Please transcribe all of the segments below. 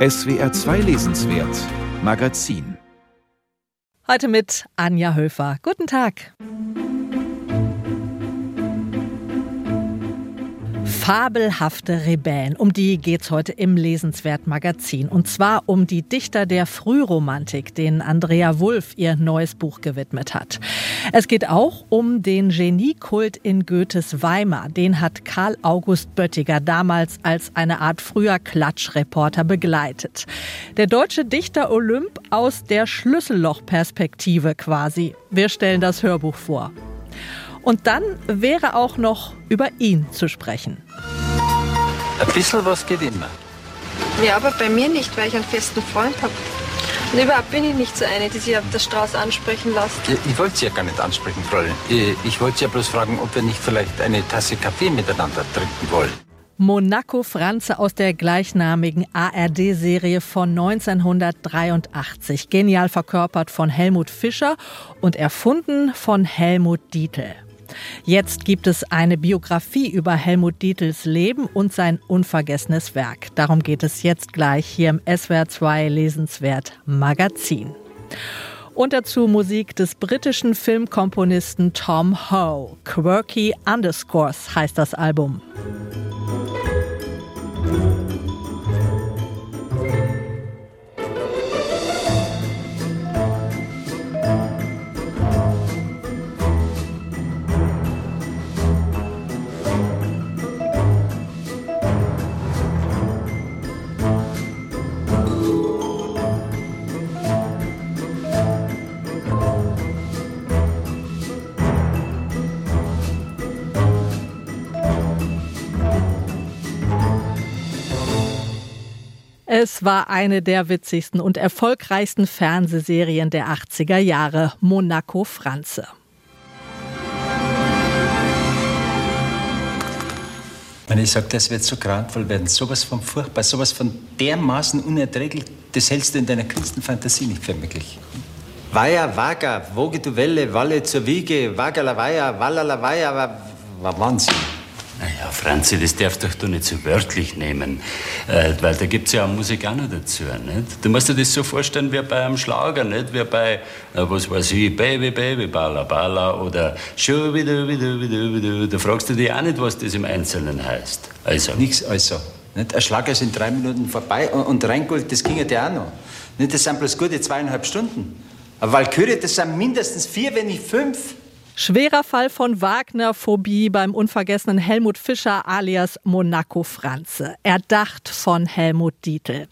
SWR 2 Lesenswert Magazin. Heute mit Anja Höfer. Guten Tag. Fabelhafte Rebellen, um die geht's heute im Lesenswert Magazin. Und zwar um die Dichter der Frühromantik, denen Andrea Wulff ihr neues Buch gewidmet hat. Es geht auch um den Geniekult in Goethes Weimar. Den hat Karl August Böttiger damals als eine Art früher Klatschreporter begleitet. Der deutsche Dichter Olymp aus der Schlüssellochperspektive quasi. Wir stellen das Hörbuch vor. Und dann wäre auch noch über ihn zu sprechen. Ein bisschen was geht immer. Ja, aber bei mir nicht, weil ich einen festen Freund habe. Und überhaupt bin ich nicht so eine, die sich auf der Straße ansprechen lässt. Ich, ich wollte Sie ja gar nicht ansprechen, Fräulein. Ich, ich wollte Sie ja bloß fragen, ob wir nicht vielleicht eine Tasse Kaffee miteinander trinken wollen. Monaco Franze aus der gleichnamigen ARD-Serie von 1983. Genial verkörpert von Helmut Fischer und erfunden von Helmut Dietl. Jetzt gibt es eine Biografie über Helmut Dietls Leben und sein unvergessenes Werk. Darum geht es jetzt gleich hier im SWR 2 Lesenswert Magazin. Und dazu Musik des britischen Filmkomponisten Tom Howe. Quirky Underscores heißt das Album. Es war eine der witzigsten und erfolgreichsten Fernsehserien der 80er Jahre, Monaco Franze. Wenn ich sage, das wird so grauenvoll werden, sowas von furchtbar, sowas von dermaßen unerträglich, das hältst du in deiner kühnsten Fantasie nicht für möglich. Weiher, Waga, woge du Welle, Walle zur Wiege, Wagala Weiher, Wallala Weiher, Wahnsinn. Naja, Franzi, das darfst doch du nicht so wörtlich nehmen, äh, weil da gibt es ja auch Musik auch noch dazu. Nicht? Du musst dir das so vorstellen wie bei einem Schlager, nicht? wie bei, äh, was weiß ich, Baby, Baby, Bala, Bala oder Schubidu, Bidu, Bidu, Bidu. Da fragst du dich auch nicht, was das im Einzelnen heißt. Also. Nichts also. Nicht? Ein Schlager ist in drei Minuten vorbei und, und Rheingold, das ginge dir auch noch. Nicht? Das sind bloß gute zweieinhalb Stunden. Aber Walküre, das sind mindestens vier, wenn nicht fünf. Schwerer Fall von Wagner-Phobie beim unvergessenen Helmut Fischer alias Monaco Franze. Erdacht von Helmut Dietl.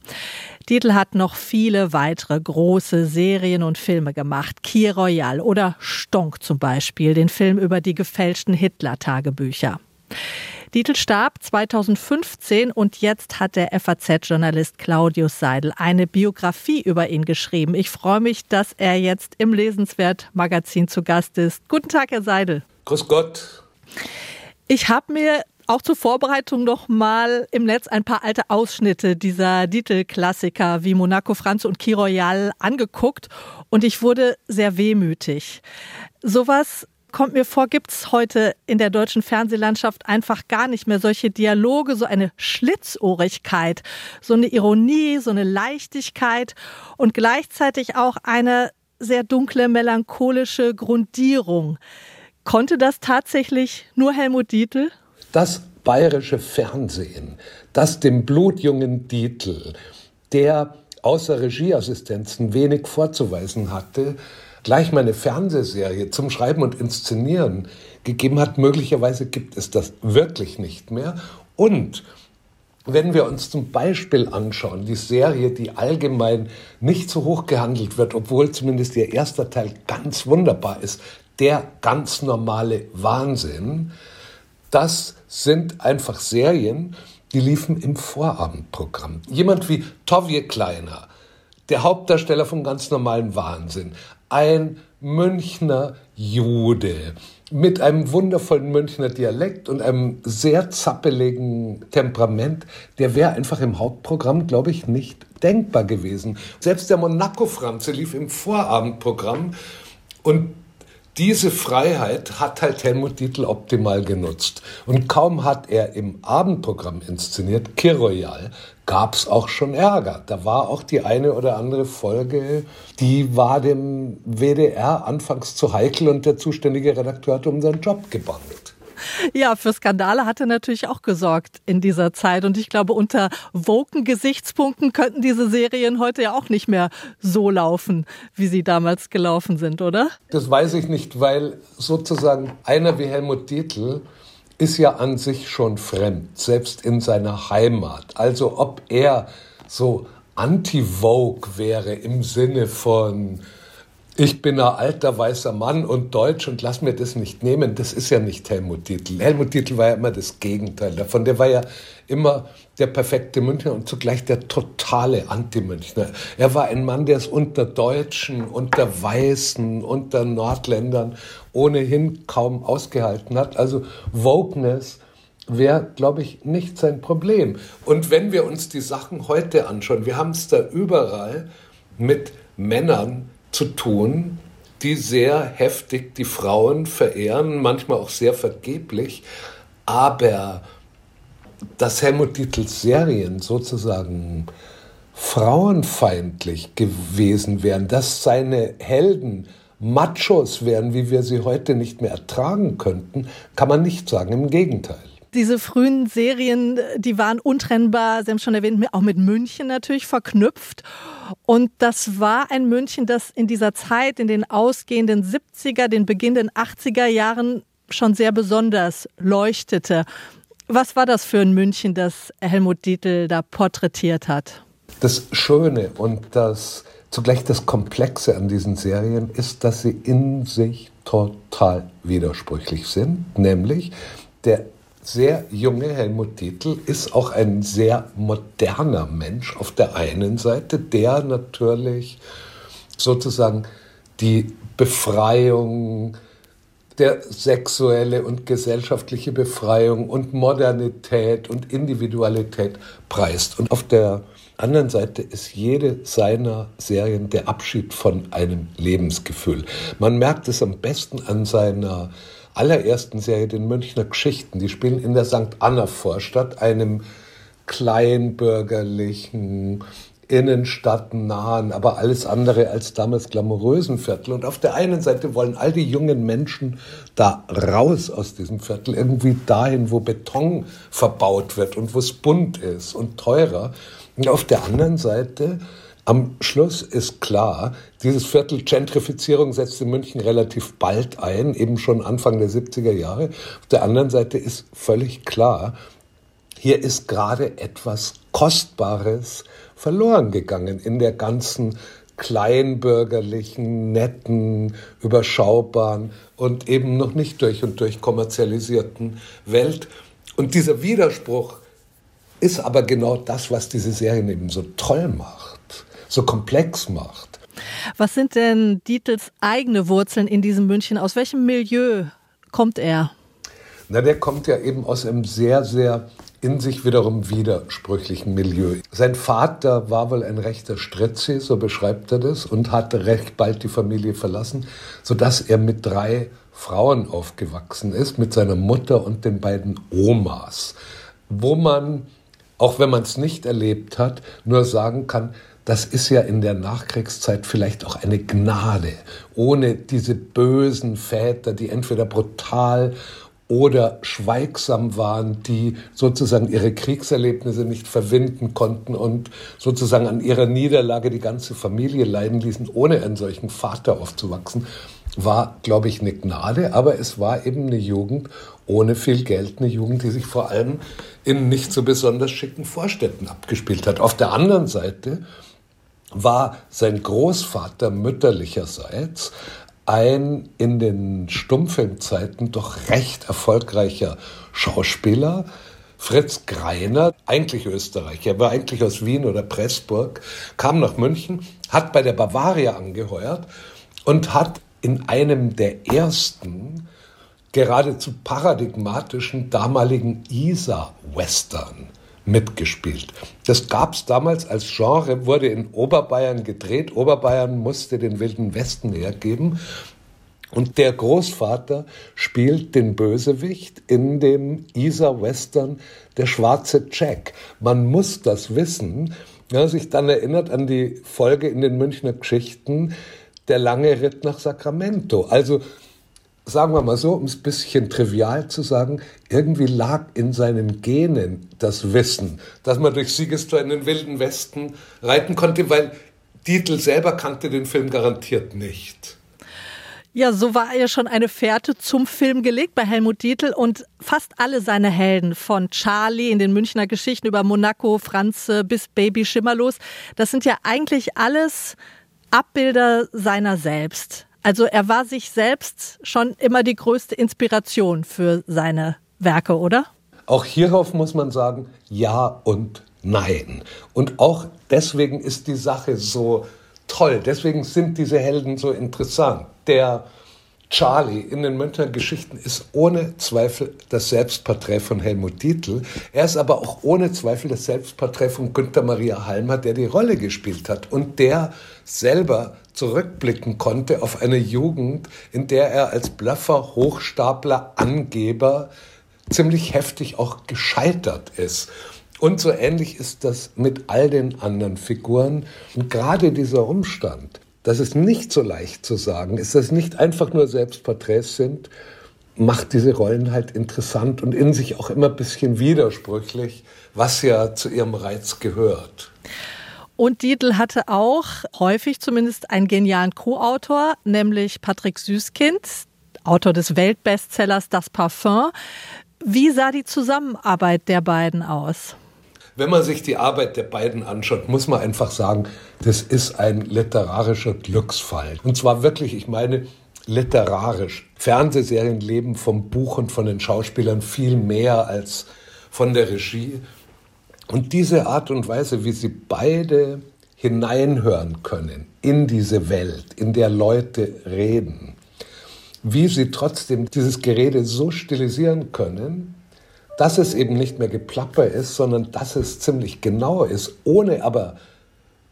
Dietl hat noch viele weitere große Serien und Filme gemacht. Key Royal oder Stonk zum Beispiel, den Film über die gefälschten Hitler-Tagebücher. Dietl starb 2015 und jetzt hat der FAZ-Journalist Claudius Seidel eine Biografie über ihn geschrieben. Ich freue mich, dass er jetzt im Lesenswert-Magazin zu Gast ist. Guten Tag, Herr Seidel. Grüß Gott. Ich habe mir auch zur Vorbereitung noch mal im Netz ein paar alte Ausschnitte dieser Dietl-Klassiker wie Monaco Franz und Key Royal angeguckt und ich wurde sehr wehmütig. Sowas kommt mir vor, gibt es heute in der deutschen Fernsehlandschaft einfach gar nicht mehr solche Dialoge, so eine Schlitzohrigkeit, so eine Ironie, so eine Leichtigkeit und gleichzeitig auch eine sehr dunkle, melancholische Grundierung. Konnte das tatsächlich nur Helmut Dietl? Das bayerische Fernsehen, das dem blutjungen Dietl, der außer Regieassistenzen wenig vorzuweisen hatte, gleich mal eine Fernsehserie zum Schreiben und Inszenieren gegeben hat. Möglicherweise gibt es das wirklich nicht mehr. Und wenn wir uns zum Beispiel anschauen, die Serie, die allgemein nicht so hoch gehandelt wird, obwohl zumindest ihr erster Teil ganz wunderbar ist, der ganz normale Wahnsinn, das sind einfach Serien, die liefen im Vorabendprogramm. Jemand wie Tovje Kleiner, der Hauptdarsteller von ganz normalen Wahnsinn, ein Münchner Jude mit einem wundervollen Münchner Dialekt und einem sehr zappeligen Temperament, der wäre einfach im Hauptprogramm, glaube ich, nicht denkbar gewesen. Selbst der Monaco-Franze lief im Vorabendprogramm und diese Freiheit hat halt Helmut Dietl optimal genutzt. Und kaum hat er im Abendprogramm inszeniert, Kiroyal, gab es auch schon Ärger. Da war auch die eine oder andere Folge, die war dem WDR anfangs zu heikel und der zuständige Redakteur hat um seinen Job gebandelt. Ja, für Skandale hat er natürlich auch gesorgt in dieser Zeit. Und ich glaube, unter woken Gesichtspunkten könnten diese Serien heute ja auch nicht mehr so laufen, wie sie damals gelaufen sind, oder? Das weiß ich nicht, weil sozusagen einer wie Helmut Dietl ist ja an sich schon fremd, selbst in seiner Heimat. Also ob er so anti-Vogue wäre im Sinne von ich bin ein alter weißer Mann und deutsch und lass mir das nicht nehmen. Das ist ja nicht Helmut Dietl. Helmut Dietl war ja immer das Gegenteil davon. Der war ja immer der perfekte Münchner und zugleich der totale Anti-Münchner. Er war ein Mann, der es unter Deutschen, unter Weißen, unter Nordländern ohnehin kaum ausgehalten hat. Also Wokeness wäre, glaube ich, nicht sein Problem. Und wenn wir uns die Sachen heute anschauen, wir haben es da überall mit Männern, zu tun, die sehr heftig die Frauen verehren, manchmal auch sehr vergeblich, aber dass Helmut Dietls Serien sozusagen frauenfeindlich gewesen wären, dass seine Helden Machos wären, wie wir sie heute nicht mehr ertragen könnten, kann man nicht sagen. Im Gegenteil. Diese frühen Serien, die waren untrennbar, Sie haben schon erwähnt, auch mit München natürlich verknüpft. Und das war ein München, das in dieser Zeit, in den ausgehenden 70er, den beginnenden 80er Jahren schon sehr besonders leuchtete. Was war das für ein München, das Helmut Dietl da porträtiert hat? Das Schöne und das zugleich das Komplexe an diesen Serien ist, dass sie in sich total widersprüchlich sind. Nämlich der sehr junge Helmut Dietl ist auch ein sehr moderner Mensch auf der einen Seite, der natürlich sozusagen die Befreiung, der sexuelle und gesellschaftliche Befreiung und Modernität und Individualität preist. Und auf der anderen Seite ist jede seiner Serien der Abschied von einem Lebensgefühl. Man merkt es am besten an seiner allerersten Serie, den Münchner Geschichten. Die spielen in der St. Anna Vorstadt, einem kleinbürgerlichen, innenstadtnahen, aber alles andere als damals glamourösen Viertel. Und auf der einen Seite wollen all die jungen Menschen da raus aus diesem Viertel, irgendwie dahin, wo Beton verbaut wird und wo es bunt ist und teurer. Und auf der anderen Seite am Schluss ist klar, dieses Viertel Gentrifizierung setzt in München relativ bald ein, eben schon Anfang der 70er Jahre. Auf der anderen Seite ist völlig klar, hier ist gerade etwas Kostbares verloren gegangen in der ganzen kleinbürgerlichen, netten, überschaubaren und eben noch nicht durch und durch kommerzialisierten Welt. Und dieser Widerspruch ist aber genau das, was diese Serien eben so toll macht so komplex macht. Was sind denn Dietels eigene Wurzeln in diesem München? Aus welchem Milieu kommt er? Na, der kommt ja eben aus einem sehr, sehr in sich wiederum widersprüchlichen Milieu. Sein Vater war wohl ein rechter Stritzi, so beschreibt er das, und hatte recht bald die Familie verlassen, sodass er mit drei Frauen aufgewachsen ist, mit seiner Mutter und den beiden Omas, wo man, auch wenn man es nicht erlebt hat, nur sagen kann, das ist ja in der Nachkriegszeit vielleicht auch eine Gnade, ohne diese bösen Väter, die entweder brutal oder schweigsam waren, die sozusagen ihre Kriegserlebnisse nicht verwinden konnten und sozusagen an ihrer Niederlage die ganze Familie leiden ließen, ohne einen solchen Vater aufzuwachsen, war, glaube ich, eine Gnade, aber es war eben eine Jugend ohne viel Geld, eine Jugend, die sich vor allem in nicht so besonders schicken Vorstädten abgespielt hat. Auf der anderen Seite war sein Großvater mütterlicherseits ein in den Stummfilmzeiten doch recht erfolgreicher Schauspieler, Fritz Greiner, eigentlich Österreicher, war eigentlich aus Wien oder Pressburg, kam nach München, hat bei der Bavaria angeheuert und hat in einem der ersten geradezu paradigmatischen damaligen Isar-Western mitgespielt. Das gab es damals als Genre, wurde in Oberbayern gedreht. Oberbayern musste den Wilden Westen hergeben. Und der Großvater spielt den Bösewicht in dem Isar-Western Der schwarze Jack. Man muss das wissen. Ja, sich dann erinnert an die Folge in den Münchner Geschichten, der lange Ritt nach Sacramento. Also sagen wir mal so, um es ein bisschen trivial zu sagen, irgendwie lag in seinen Genen das Wissen, dass man durch Siegestor in den Wilden Westen reiten konnte, weil Dietl selber kannte den Film garantiert nicht. Ja, so war ja schon eine Fährte zum Film gelegt bei Helmut Dietl und fast alle seine Helden, von Charlie in den Münchner Geschichten über Monaco, Franze bis Baby Schimmerlos, das sind ja eigentlich alles Abbilder seiner selbst. Also er war sich selbst schon immer die größte Inspiration für seine Werke, oder? Auch hierauf muss man sagen, ja und nein. Und auch deswegen ist die Sache so toll. Deswegen sind diese Helden so interessant. Der Charlie in den Münchner Geschichten ist ohne Zweifel das Selbstporträt von Helmut Dietl. Er ist aber auch ohne Zweifel das Selbstporträt von Günther Maria Halmer, der die Rolle gespielt hat und der selber zurückblicken konnte auf eine Jugend, in der er als Bluffer, Hochstapler, Angeber ziemlich heftig auch gescheitert ist. Und so ähnlich ist das mit all den anderen Figuren. Und gerade dieser Umstand, dass es nicht so leicht zu sagen ist, dass es nicht einfach nur Selbstporträts sind, macht diese Rollen halt interessant und in sich auch immer ein bisschen widersprüchlich, was ja zu ihrem Reiz gehört. Und Dietl hatte auch häufig zumindest einen genialen Co-Autor, nämlich Patrick Süßkind, Autor des Weltbestsellers Das Parfum. Wie sah die Zusammenarbeit der beiden aus? Wenn man sich die Arbeit der beiden anschaut, muss man einfach sagen, das ist ein literarischer Glücksfall. Und zwar wirklich, ich meine, literarisch. Fernsehserien leben vom Buch und von den Schauspielern viel mehr als von der Regie. Und diese Art und Weise, wie sie beide hineinhören können in diese Welt, in der Leute reden, wie sie trotzdem dieses Gerede so stilisieren können, dass es eben nicht mehr Geplapper ist, sondern dass es ziemlich genau ist, ohne aber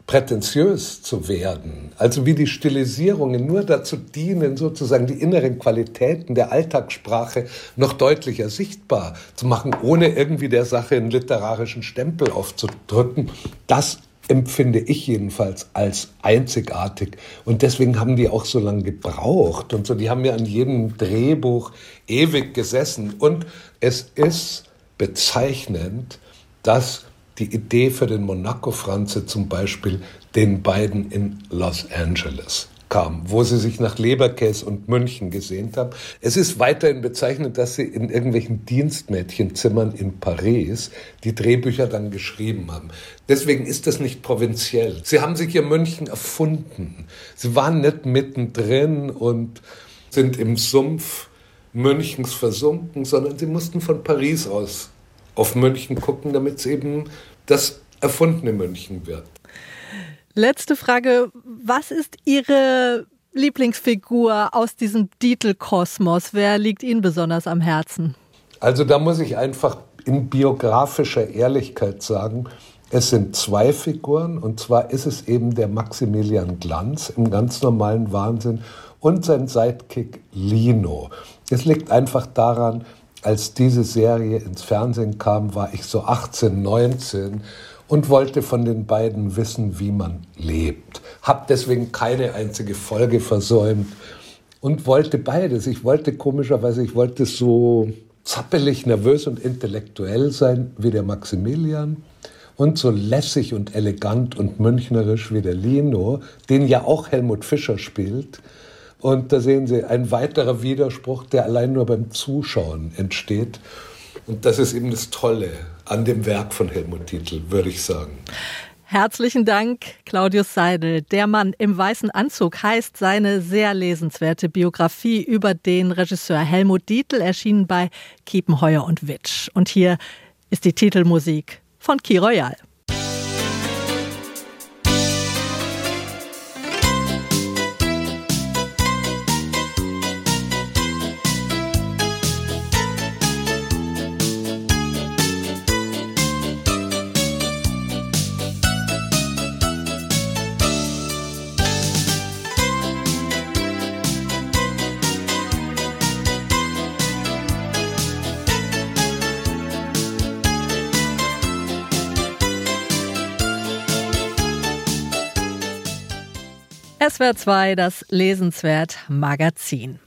prätentiös zu werden. Also wie die Stilisierungen nur dazu dienen, sozusagen die inneren Qualitäten der Alltagssprache noch deutlicher sichtbar zu machen, ohne irgendwie der Sache einen literarischen Stempel aufzudrücken. Das empfinde ich jedenfalls als einzigartig. Und deswegen haben die auch so lange gebraucht. Und so, die haben ja an jedem Drehbuch ewig gesessen. Und es ist bezeichnend, dass die Idee für den Monaco-Franze zum Beispiel den beiden in Los Angeles kam, wo sie sich nach Leberkäse und München gesehnt haben. Es ist weiterhin bezeichnend, dass sie in irgendwelchen Dienstmädchenzimmern in Paris die Drehbücher dann geschrieben haben. Deswegen ist das nicht provinziell. Sie haben sich ihr München erfunden. Sie waren nicht mittendrin und sind im Sumpf Münchens versunken, sondern sie mussten von Paris aus auf München gucken, damit es eben das erfundene München wird. Letzte Frage. Was ist Ihre Lieblingsfigur aus diesem Dietl-Kosmos? Wer liegt Ihnen besonders am Herzen? Also da muss ich einfach in biografischer Ehrlichkeit sagen, es sind zwei Figuren und zwar ist es eben der Maximilian Glanz im ganz normalen Wahnsinn und sein Sidekick Lino. Es liegt einfach daran, als diese Serie ins Fernsehen kam, war ich so 18, 19 und wollte von den beiden wissen, wie man lebt. Hab deswegen keine einzige Folge versäumt und wollte beides. Ich wollte komischerweise, ich wollte so zappelig, nervös und intellektuell sein wie der Maximilian und so lässig und elegant und münchnerisch wie der Lino, den ja auch Helmut Fischer spielt. Und da sehen Sie ein weiterer Widerspruch, der allein nur beim Zuschauen entsteht. Und das ist eben das Tolle an dem Werk von Helmut Titel, würde ich sagen. Herzlichen Dank, Claudius Seidel. Der Mann im weißen Anzug heißt seine sehr lesenswerte Biografie über den Regisseur Helmut Dietl, erschienen bei Kiepenheuer und Witsch. Und hier ist die Titelmusik von Key Royal. SWR 2, das Lesenswert Magazin.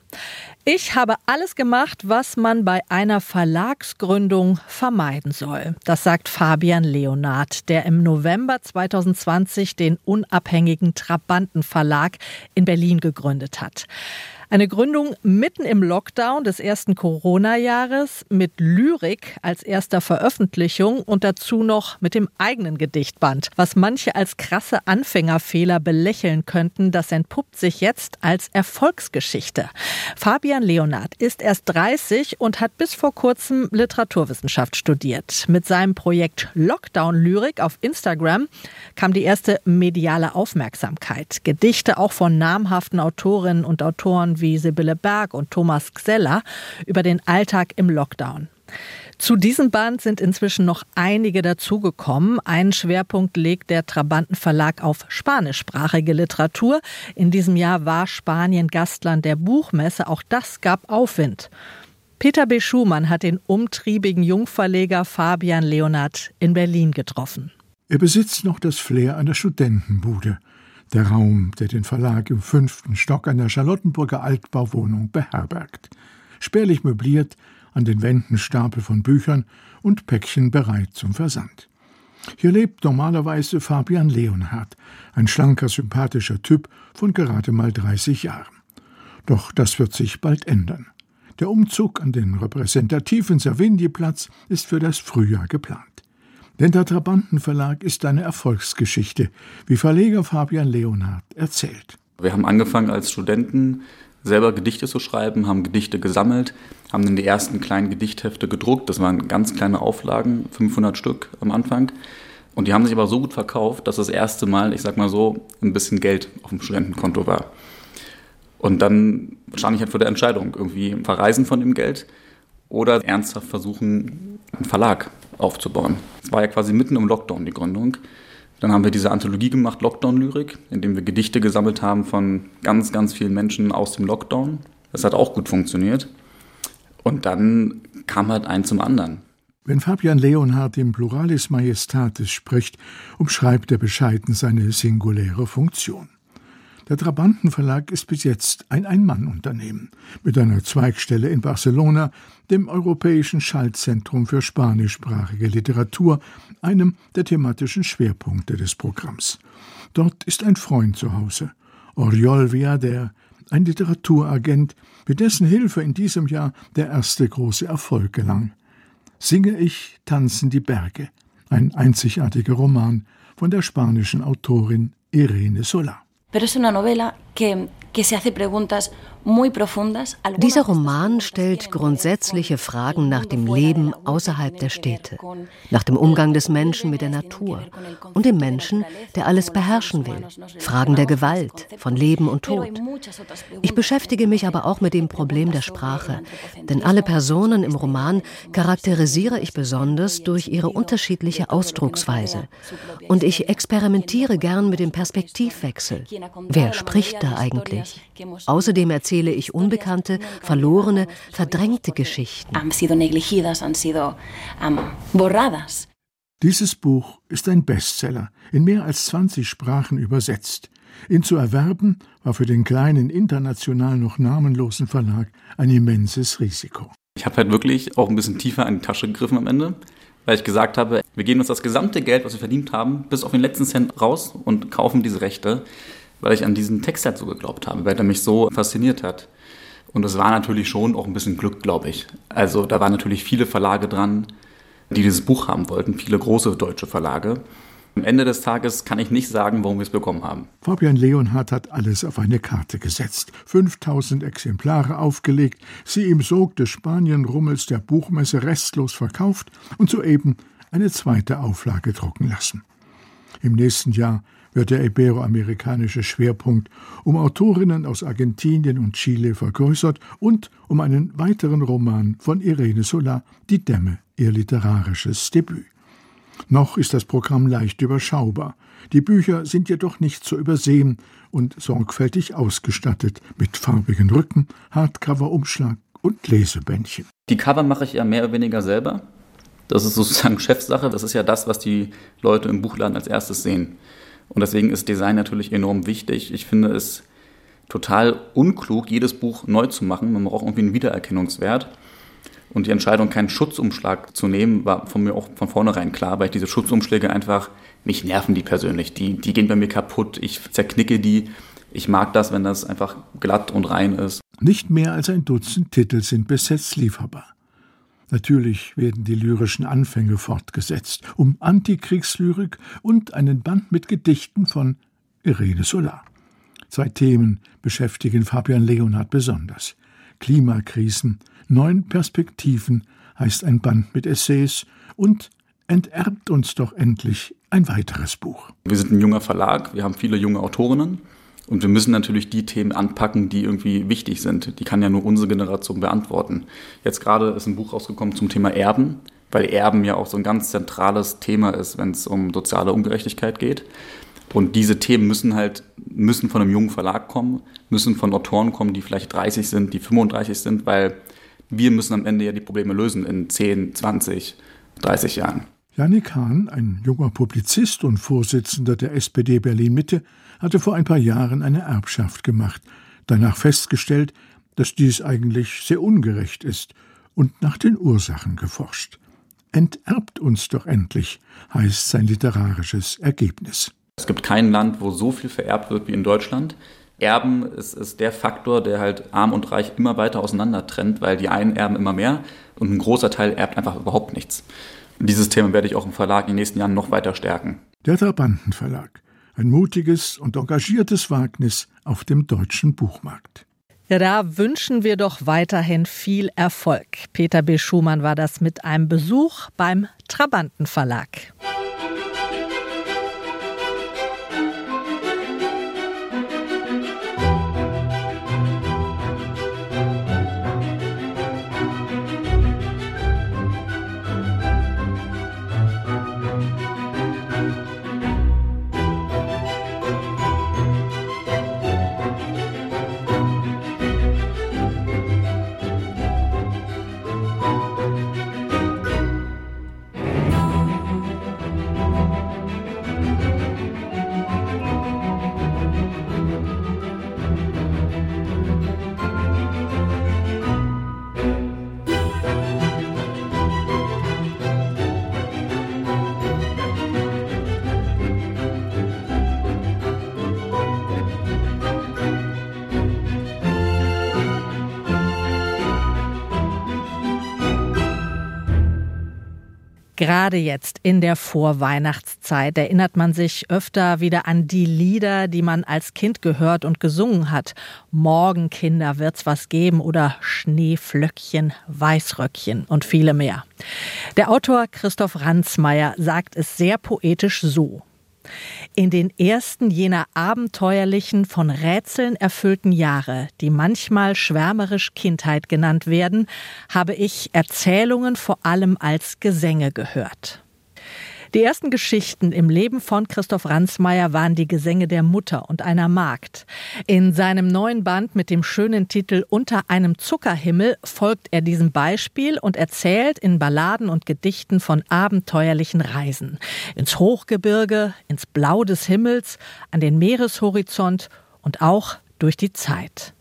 Ich habe alles gemacht, was man bei einer Verlagsgründung vermeiden soll. Das sagt Fabian Leonard, der im November 2020 den unabhängigen Trabanten Verlag in Berlin gegründet hat. Eine Gründung mitten im Lockdown des ersten Corona-Jahres mit Lyrik als erster Veröffentlichung und dazu noch mit dem eigenen Gedichtband. Was manche als krasse Anfängerfehler belächeln könnten, das entpuppt sich jetzt als Erfolgsgeschichte. Fabian Leonard ist erst 30 und hat bis vor kurzem Literaturwissenschaft studiert. Mit seinem Projekt Lockdown Lyrik auf Instagram kam die erste mediale Aufmerksamkeit. Gedichte auch von namhaften Autorinnen und Autoren wie Sibylle Berg und Thomas Xeller über den Alltag im Lockdown. Zu diesem Band sind inzwischen noch einige dazugekommen. Einen Schwerpunkt legt der Trabanten Verlag auf spanischsprachige Literatur. In diesem Jahr war Spanien Gastland der Buchmesse. Auch das gab Aufwind. Peter B. Schumann hat den umtriebigen Jungverleger Fabian Leonard in Berlin getroffen. Er besitzt noch das Flair einer Studentenbude der Raum, der den Verlag im fünften Stock einer Charlottenburger Altbauwohnung beherbergt. Spärlich möbliert, an den Wänden Stapel von Büchern und Päckchen bereit zum Versand. Hier lebt normalerweise Fabian Leonhardt, ein schlanker, sympathischer Typ von gerade mal 30 Jahren. Doch das wird sich bald ändern. Der Umzug an den repräsentativen Savigny-Platz ist für das Frühjahr geplant. Denn der Trabantenverlag ist eine Erfolgsgeschichte, wie Verleger Fabian Leonhardt erzählt. Wir haben angefangen als Studenten selber Gedichte zu schreiben, haben Gedichte gesammelt, haben dann die ersten kleinen Gedichthefte gedruckt. Das waren ganz kleine Auflagen, 500 Stück am Anfang. Und die haben sich aber so gut verkauft, dass das erste Mal, ich sag mal so, ein bisschen Geld auf dem Studentenkonto war. Und dann stand ich halt vor der Entscheidung, irgendwie verreisen von dem Geld oder ernsthaft versuchen, einen Verlag aufzubauen. Es war ja quasi mitten im Lockdown die Gründung. Dann haben wir diese Anthologie gemacht, Lockdown-Lyrik, in dem wir Gedichte gesammelt haben von ganz, ganz vielen Menschen aus dem Lockdown. Das hat auch gut funktioniert. Und dann kam halt ein zum anderen. Wenn Fabian Leonhardt im Pluralis Majestatis spricht, umschreibt er bescheiden seine singuläre Funktion. Der Trabantenverlag ist bis jetzt ein Ein-Mann-Unternehmen mit einer Zweigstelle in Barcelona, dem Europäischen Schaltzentrum für spanischsprachige Literatur, einem der thematischen Schwerpunkte des Programms. Dort ist ein Freund zu Hause, Oriol Viader, ein Literaturagent, mit dessen Hilfe in diesem Jahr der erste große Erfolg gelang. Singe ich, tanzen die Berge, ein einzigartiger Roman von der spanischen Autorin Irene Sola. Pero es una novela que, dieser Roman stellt grundsätzliche Fragen nach dem Leben außerhalb der Städte, nach dem Umgang des Menschen mit der Natur und dem Menschen, der alles beherrschen will, Fragen der Gewalt, von Leben und Tod. Ich beschäftige mich aber auch mit dem Problem der Sprache, denn alle Personen im Roman charakterisiere ich besonders durch ihre unterschiedliche Ausdrucksweise. Und ich experimentiere gern mit dem Perspektivwechsel. Wer spricht da eigentlich? Außerdem erzähle ich unbekannte, verlorene, verdrängte Geschichten. Dieses Buch ist ein Bestseller, in mehr als 20 Sprachen übersetzt. Ihn zu erwerben war für den kleinen international noch namenlosen Verlag ein immenses Risiko. Ich habe halt wirklich auch ein bisschen tiefer in die Tasche gegriffen am Ende, weil ich gesagt habe, wir geben uns das gesamte Geld, was wir verdient haben, bis auf den letzten Cent raus und kaufen diese Rechte weil ich an diesen Text halt so geglaubt habe, weil er mich so fasziniert hat. Und es war natürlich schon auch ein bisschen Glück, glaube ich. Also da waren natürlich viele Verlage dran, die dieses Buch haben wollten, viele große deutsche Verlage. Am Ende des Tages kann ich nicht sagen, warum wir es bekommen haben. Fabian Leonhardt hat alles auf eine Karte gesetzt. 5000 Exemplare aufgelegt, sie im Sog des Spanienrummels der Buchmesse restlos verkauft und soeben eine zweite Auflage drucken lassen. Im nächsten Jahr wird der iberoamerikanische Schwerpunkt um Autorinnen aus Argentinien und Chile vergrößert und um einen weiteren Roman von Irene Sola, Die Dämme, ihr literarisches Debüt. Noch ist das Programm leicht überschaubar. Die Bücher sind jedoch nicht zu übersehen und sorgfältig ausgestattet mit farbigen Rücken, Hardcover-Umschlag und Lesebändchen. Die Cover mache ich ja mehr oder weniger selber. Das ist sozusagen Chefsache. Das ist ja das, was die Leute im Buchladen als erstes sehen. Und deswegen ist Design natürlich enorm wichtig. Ich finde es total unklug, jedes Buch neu zu machen. Man braucht irgendwie einen Wiedererkennungswert. Und die Entscheidung, keinen Schutzumschlag zu nehmen, war von mir auch von vornherein klar, weil ich diese Schutzumschläge einfach, mich nerven die persönlich. Die, die gehen bei mir kaputt. Ich zerknicke die. Ich mag das, wenn das einfach glatt und rein ist. Nicht mehr als ein Dutzend Titel sind besetzt lieferbar. Natürlich werden die lyrischen Anfänge fortgesetzt, um Antikriegslyrik und einen Band mit Gedichten von Irene Solar. Zwei Themen beschäftigen Fabian Leonhard besonders. Klimakrisen, neun Perspektiven heißt ein Band mit Essays und enterbt uns doch endlich ein weiteres Buch. Wir sind ein junger Verlag, wir haben viele junge Autorinnen und wir müssen natürlich die Themen anpacken, die irgendwie wichtig sind. Die kann ja nur unsere Generation beantworten. Jetzt gerade ist ein Buch rausgekommen zum Thema Erben, weil Erben ja auch so ein ganz zentrales Thema ist, wenn es um soziale Ungerechtigkeit geht. Und diese Themen müssen halt, müssen von einem jungen Verlag kommen, müssen von Autoren kommen, die vielleicht 30 sind, die 35 sind, weil wir müssen am Ende ja die Probleme lösen in 10, 20, 30 Jahren. Janik Hahn, ein junger Publizist und Vorsitzender der SPD Berlin-Mitte, hatte vor ein paar Jahren eine Erbschaft gemacht, danach festgestellt, dass dies eigentlich sehr ungerecht ist und nach den Ursachen geforscht. Enterbt uns doch endlich, heißt sein literarisches Ergebnis. Es gibt kein Land, wo so viel vererbt wird wie in Deutschland. Erben ist, ist der Faktor, der halt arm und reich immer weiter auseinander trennt, weil die einen erben immer mehr und ein großer Teil erbt einfach überhaupt nichts. Dieses Thema werde ich auch im Verlag in den nächsten Jahren noch weiter stärken. Der Trabantenverlag ein mutiges und engagiertes Wagnis auf dem deutschen Buchmarkt. Ja, da wünschen wir doch weiterhin viel Erfolg. Peter B. Schumann war das mit einem Besuch beim Trabantenverlag. Gerade jetzt in der Vorweihnachtszeit erinnert man sich öfter wieder an die Lieder, die man als Kind gehört und gesungen hat. Morgen, Kinder, wird's was geben oder Schneeflöckchen, Weißröckchen und viele mehr. Der Autor Christoph Ransmayr sagt es sehr poetisch so. In den ersten jener abenteuerlichen, von Rätseln erfüllten Jahre, die manchmal schwärmerisch Kindheit genannt werden, habe ich Erzählungen vor allem als Gesänge gehört. Die ersten Geschichten im Leben von Christoph Ransmayr waren die Gesänge der Mutter und einer Magd. In seinem neuen Band mit dem schönen Titel Unter einem Zuckerhimmel folgt er diesem Beispiel und erzählt in Balladen und Gedichten von abenteuerlichen Reisen. Ins Hochgebirge, ins Blau des Himmels, an den Meereshorizont und auch durch die Zeit.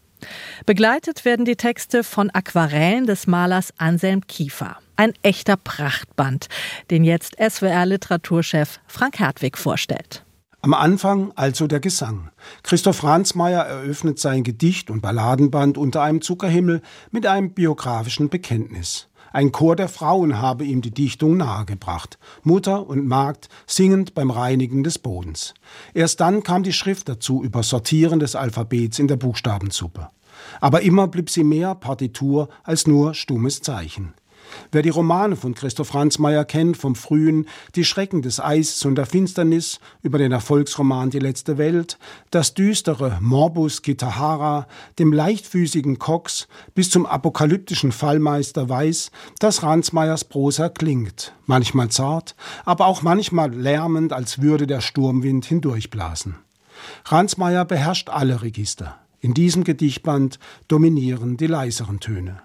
Begleitet werden die Texte von Aquarellen des Malers Anselm Kiefer. Ein echter Prachtband, den jetzt SWR-Literaturchef Frank Hertwig vorstellt. Am Anfang also der Gesang. Christoph Ransmayr eröffnet sein Gedicht- und Balladenband unter einem Zuckerhimmel mit einem biografischen Bekenntnis. Ein Chor der Frauen habe ihm die Dichtung nahegebracht. Mutter und Magd singend beim Reinigen des Bodens. Erst dann kam die Schrift dazu über Sortieren des Alphabets in der Buchstabensuppe. Aber immer blieb sie mehr Partitur als nur stummes Zeichen. Wer die Romane von Christoph Ransmayr kennt, vom frühen Die Schrecken des Eis und der Finsternis über den Erfolgsroman Die letzte Welt, das düstere Morbus Kitahara, dem leichtfüßigen Cox bis zum apokalyptischen Fallmeister weiß, dass Ransmayrs Prosa klingt, manchmal zart, aber auch manchmal lärmend, als würde der Sturmwind hindurchblasen. Ransmayr beherrscht alle Register. In diesem Gedichtband dominieren die leiseren Töne.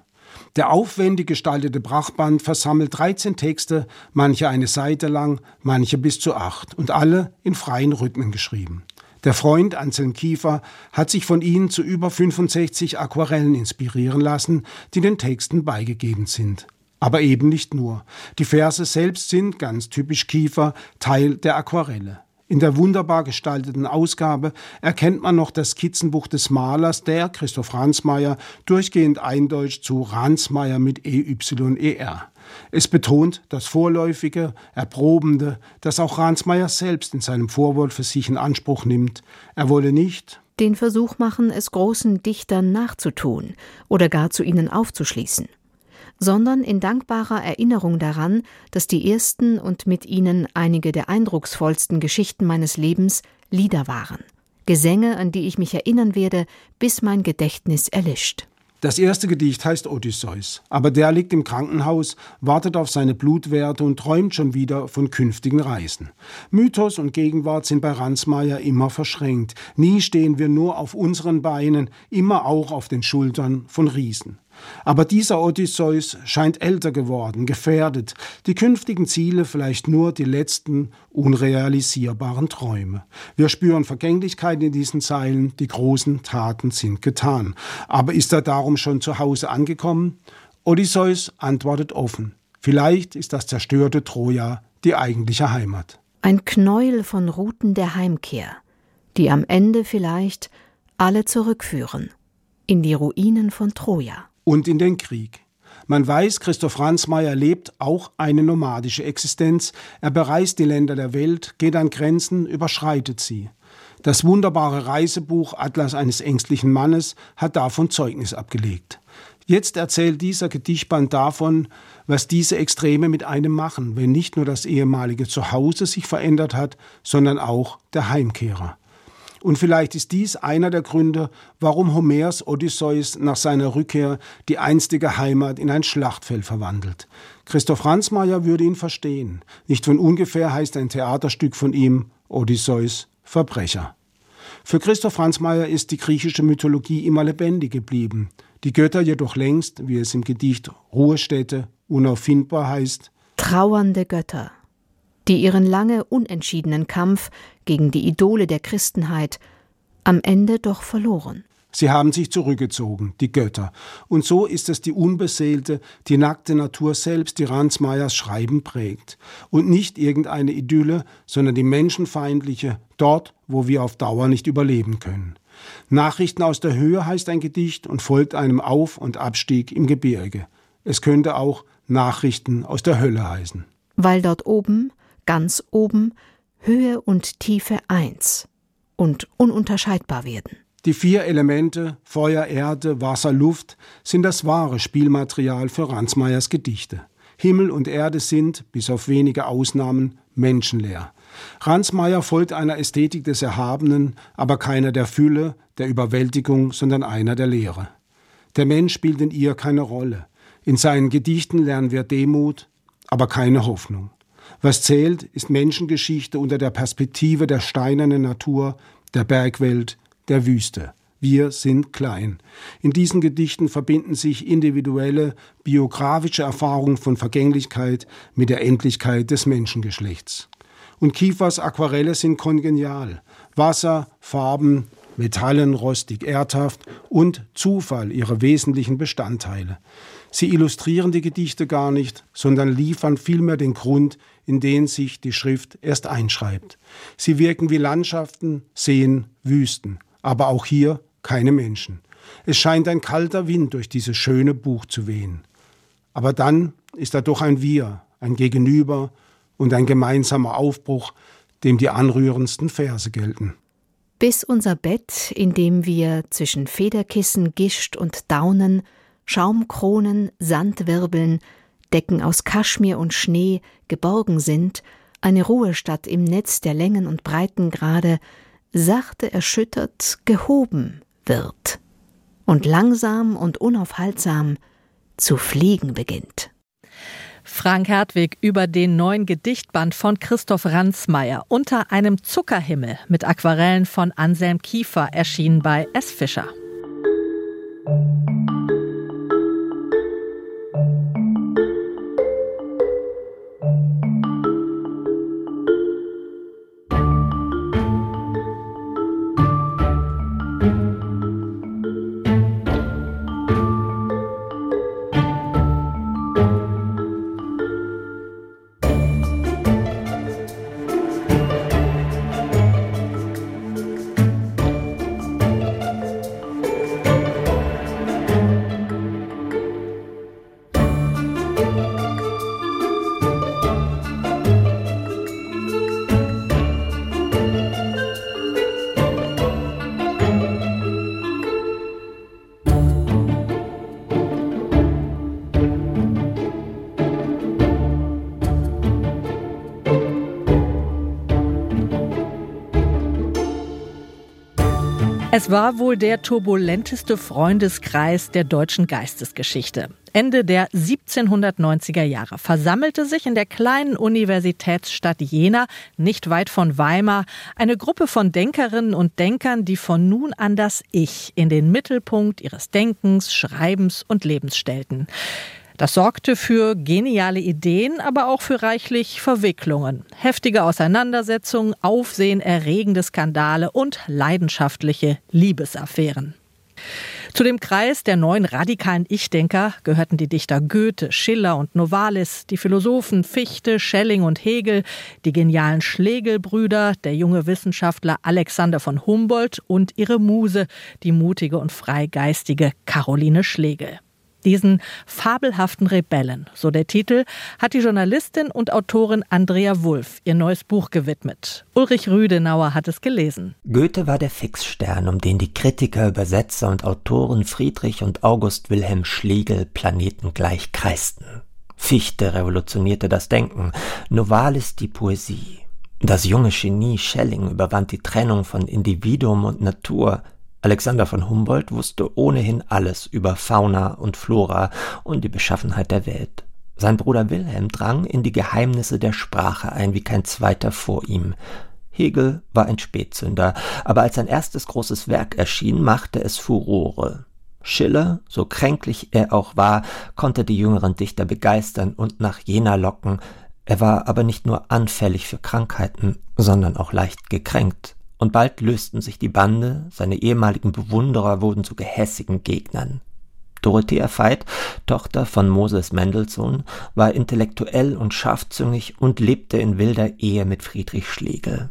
Der aufwendig gestaltete Brachband versammelt 13 Texte, manche eine Seite lang, manche bis zu acht und alle in freien Rhythmen geschrieben. Der Freund Anselm Kiefer hat sich von ihnen zu über 65 Aquarellen inspirieren lassen, die den Texten beigegeben sind. Aber eben nicht nur. Die Verse selbst sind, ganz typisch Kiefer, Teil der Aquarelle. In der wunderbar gestalteten Ausgabe erkennt man noch das Skizzenbuch des Malers, der, Christoph Ransmayr, durchgehend eindeutscht zu Ransmayr mit EYER. Es betont das Vorläufige, Erprobende, das auch Ransmayr selbst in seinem Vorwort für sich in Anspruch nimmt. Er wolle nicht den Versuch machen, es großen Dichtern nachzutun oder gar zu ihnen aufzuschließen, sondern in dankbarer Erinnerung daran, dass die ersten und mit ihnen einige der eindrucksvollsten Geschichten meines Lebens Lieder waren. Gesänge, an die ich mich erinnern werde, bis mein Gedächtnis erlischt. Das erste Gedicht heißt Odysseus, aber der liegt im Krankenhaus, wartet auf seine Blutwerte und träumt schon wieder von künftigen Reisen. Mythos und Gegenwart sind bei Ransmayr immer verschränkt. Nie stehen wir nur auf unseren Beinen, immer auch auf den Schultern von Riesen. Aber dieser Odysseus scheint älter geworden, gefährdet, die künftigen Ziele vielleicht nur die letzten unrealisierbaren Träume. Wir spüren Vergänglichkeit in diesen Zeilen, die großen Taten sind getan. Aber ist er darum schon zu Hause angekommen? Odysseus antwortet offen. Vielleicht ist das zerstörte Troja die eigentliche Heimat. Ein Knäuel von Routen der Heimkehr, die am Ende vielleicht alle zurückführen in die Ruinen von Troja und in den Krieg. Man weiß, Christoph Ransmayr lebt auch eine nomadische Existenz. Er bereist die Länder der Welt, geht an Grenzen, überschreitet sie. Das wunderbare Reisebuch Atlas eines ängstlichen Mannes hat davon Zeugnis abgelegt. Jetzt erzählt dieser Gedichtband davon, was diese Extreme mit einem machen, wenn nicht nur das ehemalige Zuhause sich verändert hat, sondern auch der Heimkehrer. Und vielleicht ist dies einer der Gründe, warum Homers Odysseus nach seiner Rückkehr die einstige Heimat in ein Schlachtfeld verwandelt. Christoph Ransmayr würde ihn verstehen. Nicht von ungefähr heißt ein Theaterstück von ihm Odysseus Verbrecher. Für Christoph Ransmayr ist die griechische Mythologie immer lebendig geblieben, die Götter jedoch längst, wie es im Gedicht Ruhestätte unauffindbar heißt, trauernde Götter die ihren lange unentschiedenen Kampf gegen die Idole der Christenheit am Ende doch verloren. Sie haben sich zurückgezogen, die Götter. Und so ist es die unbeseelte, die nackte Natur selbst, die Ransmayers Schreiben prägt. Und nicht irgendeine Idylle, sondern die menschenfeindliche, dort, wo wir auf Dauer nicht überleben können. Nachrichten aus der Höhe heißt ein Gedicht und folgt einem Auf- und Abstieg im Gebirge. Es könnte auch Nachrichten aus der Hölle heißen. Weil dort oben ganz oben Höhe und Tiefe eins und ununterscheidbar werden. Die vier Elemente Feuer, Erde, Wasser, Luft sind das wahre Spielmaterial für Ransmayers Gedichte. Himmel und Erde sind, bis auf wenige Ausnahmen, menschenleer. Ransmayer folgt einer Ästhetik des Erhabenen, aber keiner der Fülle, der Überwältigung, sondern einer der Lehre. Der Mensch spielt in ihr keine Rolle. In seinen Gedichten lernen wir Demut, aber keine Hoffnung. Was zählt, ist Menschengeschichte unter der Perspektive der steinernen Natur, der Bergwelt, der Wüste. Wir sind klein. In diesen Gedichten verbinden sich individuelle, biografische Erfahrungen von Vergänglichkeit mit der Endlichkeit des Menschengeschlechts. Und Kiefers Aquarelle sind kongenial. Wasser, Farben, Metallen, rostig, erdhaft und Zufall ihre wesentlichen Bestandteile. Sie illustrieren die Gedichte gar nicht, sondern liefern vielmehr den Grund, in den sich die Schrift erst einschreibt. Sie wirken wie Landschaften, Seen, Wüsten, aber auch hier keine Menschen. Es scheint ein kalter Wind durch dieses schöne Buch zu wehen. Aber dann ist da doch ein Wir, ein Gegenüber und ein gemeinsamer Aufbruch, dem die anrührendsten Verse gelten. Bis unser Bett, in dem wir zwischen Federkissen, Gischt und Daunen Schaumkronen, Sandwirbeln, Decken aus Kaschmir und Schnee geborgen sind, eine Ruhestatt im Netz der Längen und Breitengrade sachte erschüttert gehoben wird und langsam und unaufhaltsam zu fliegen beginnt. Frank Hertwig über den neuen Gedichtband von Christoph Ransmayr unter einem Zuckerhimmel mit Aquarellen von Anselm Kiefer erschienen bei S. Fischer. Es war wohl der turbulenteste Freundeskreis der deutschen Geistesgeschichte. Ende der 1790er Jahre versammelte sich in der kleinen Universitätsstadt Jena, nicht weit von Weimar, eine Gruppe von Denkerinnen und Denkern, die von nun an das Ich in den Mittelpunkt ihres Denkens, Schreibens und Lebens stellten. Das sorgte für geniale Ideen, aber auch für reichlich Verwicklungen, heftige Auseinandersetzungen, aufsehenerregende Skandale und leidenschaftliche Liebesaffären. Zu dem Kreis der neuen radikalen Ich-Denker gehörten die Dichter Goethe, Schiller und Novalis, die Philosophen Fichte, Schelling und Hegel, die genialen Schlegelbrüder, der junge Wissenschaftler Alexander von Humboldt und ihre Muse, die mutige und freigeistige Caroline Schlegel. Diesen fabelhaften Rebellen, so der Titel, hat die Journalistin und Autorin Andrea Wulff ihr neues Buch gewidmet. Ulrich Rüdenauer hat es gelesen. Goethe war der Fixstern, um den die Kritiker, Übersetzer und Autoren Friedrich und August Wilhelm Schlegel planetengleich kreisten. Fichte revolutionierte das Denken, Novalis die Poesie. Das junge Genie Schelling überwand die Trennung von Individuum und Natur, Alexander von Humboldt wusste ohnehin alles über Fauna und Flora und die Beschaffenheit der Welt. Sein Bruder Wilhelm drang in die Geheimnisse der Sprache ein wie kein zweiter vor ihm. Hegel war ein Spätzünder, aber als sein erstes großes Werk erschien, machte es Furore. Schiller, so kränklich er auch war, konnte die jüngeren Dichter begeistern und nach Jena locken, er war aber nicht nur anfällig für Krankheiten, sondern auch leicht gekränkt und bald lösten sich die Bande, seine ehemaligen Bewunderer wurden zu gehässigen Gegnern. Dorothea Veit, Tochter von Moses Mendelssohn, war intellektuell und scharfzüngig und lebte in wilder Ehe mit Friedrich Schlegel.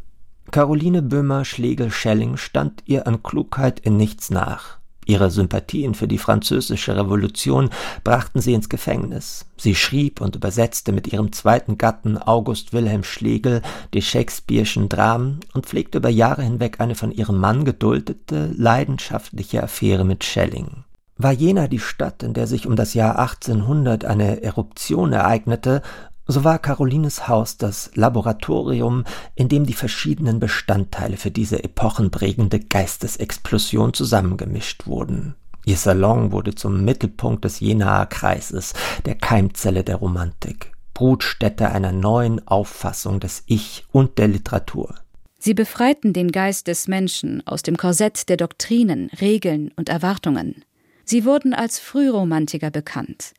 Caroline Böhmer Schlegel-Schelling stand ihr an Klugheit in nichts nach. Ihre Sympathien für die französische Revolution brachten sie ins Gefängnis. Sie schrieb und übersetzte mit ihrem zweiten Gatten August Wilhelm Schlegel die Shakespeare'schen Dramen und pflegte über Jahre hinweg eine von ihrem Mann geduldete, leidenschaftliche Affäre mit Schelling. War Jena die Stadt, in der sich um das Jahr 1800 eine Eruption ereignete, so war Carolines Haus das Laboratorium, in dem die verschiedenen Bestandteile für diese epochenprägende Geistesexplosion zusammengemischt wurden. Ihr Salon wurde zum Mittelpunkt des Jenaer Kreises, der Keimzelle der Romantik, Brutstätte einer neuen Auffassung des Ich und der Literatur. Sie befreiten den Geist des Menschen aus dem Korsett der Doktrinen, Regeln und Erwartungen. Sie wurden als Frühromantiker bekannt.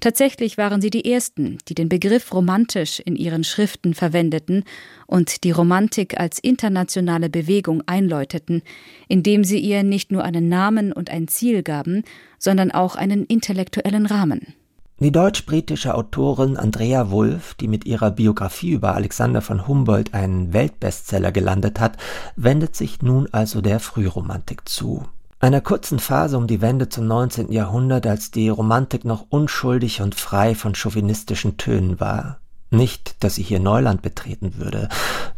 Tatsächlich waren sie die ersten, die den Begriff romantisch in ihren Schriften verwendeten und die Romantik als internationale Bewegung einläuteten, indem sie ihr nicht nur einen Namen und ein Ziel gaben, sondern auch einen intellektuellen Rahmen. Die deutsch-britische Autorin Andrea Wulff, die mit ihrer Biografie über Alexander von Humboldt einen Weltbestseller gelandet hat, wendet sich nun also der Frühromantik zu einer kurzen Phase um die Wende zum 19. Jahrhundert, als die Romantik noch unschuldig und frei von chauvinistischen Tönen war. Nicht, dass sie hier Neuland betreten würde.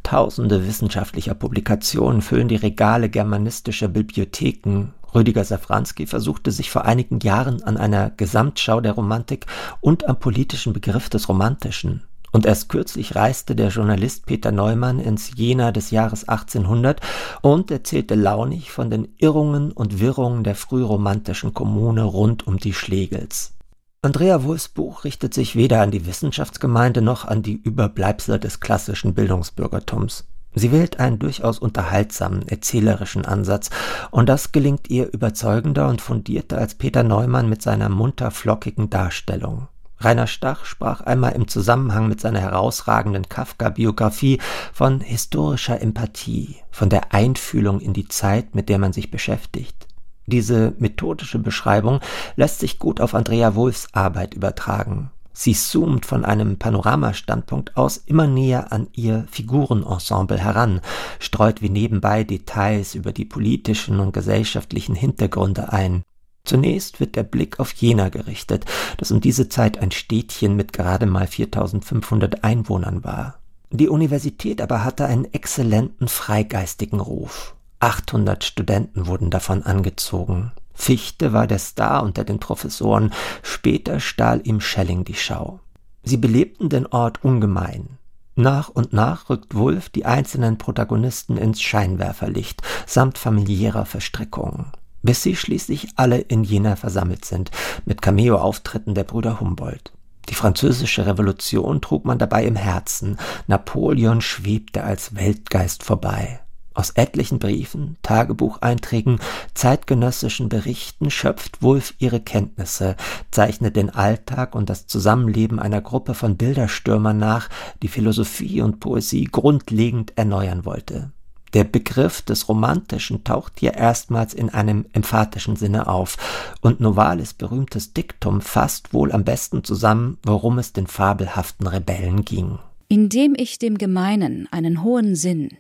Tausende wissenschaftlicher Publikationen füllen die Regale germanistischer Bibliotheken. Rüdiger Safranski versuchte sich vor einigen Jahren an einer Gesamtschau der Romantik und am politischen Begriff des Romantischen. Und erst kürzlich reiste der Journalist Peter Neumann ins Jena des Jahres 1800 und erzählte launig von den Irrungen und Wirrungen der frühromantischen Kommune rund um die Schlegels. Andrea Wulfs Buch richtet sich weder an die Wissenschaftsgemeinde noch an die Überbleibsel des klassischen Bildungsbürgertums. Sie wählt einen durchaus unterhaltsamen, erzählerischen Ansatz, und das gelingt ihr überzeugender und fundierter als Peter Neumann mit seiner munter flockigen Darstellung. Rainer Stach sprach einmal im Zusammenhang mit seiner herausragenden Kafka-Biografie von historischer Empathie, von der Einfühlung in die Zeit, mit der man sich beschäftigt. Diese methodische Beschreibung lässt sich gut auf Andrea Wulfs Arbeit übertragen. Sie zoomt von einem Panoramastandpunkt aus immer näher an ihr Figurenensemble heran, streut wie nebenbei Details über die politischen und gesellschaftlichen Hintergründe ein. Zunächst wird der Blick auf Jena gerichtet, das um diese Zeit ein Städtchen mit gerade mal 4500 Einwohnern war. Die Universität aber hatte einen exzellenten freigeistigen Ruf. 800 Studenten wurden davon angezogen. Fichte war der Star unter den Professoren, später stahl ihm Schelling die Schau. Sie belebten den Ort ungemein. Nach und nach rückt Wulf die einzelnen Protagonisten ins Scheinwerferlicht samt familiärer Verstrickungen, bis sie schließlich alle in Jena versammelt sind, mit Cameo-Auftritten der Brüder Humboldt. Die französische Revolution trug man dabei im Herzen, Napoleon schwebte als Weltgeist vorbei. Aus etlichen Briefen, Tagebucheinträgen, zeitgenössischen Berichten schöpft Wulf ihre Kenntnisse, zeichnet den Alltag und das Zusammenleben einer Gruppe von Bilderstürmern nach, die Philosophie und Poesie grundlegend erneuern wollte. Der Begriff des Romantischen taucht hier erstmals in einem emphatischen Sinne auf, und Novalis berühmtes Diktum fasst wohl am besten zusammen, worum es den fabelhaften Rebellen ging. Indem ich dem Gemeinen einen hohen Sinn,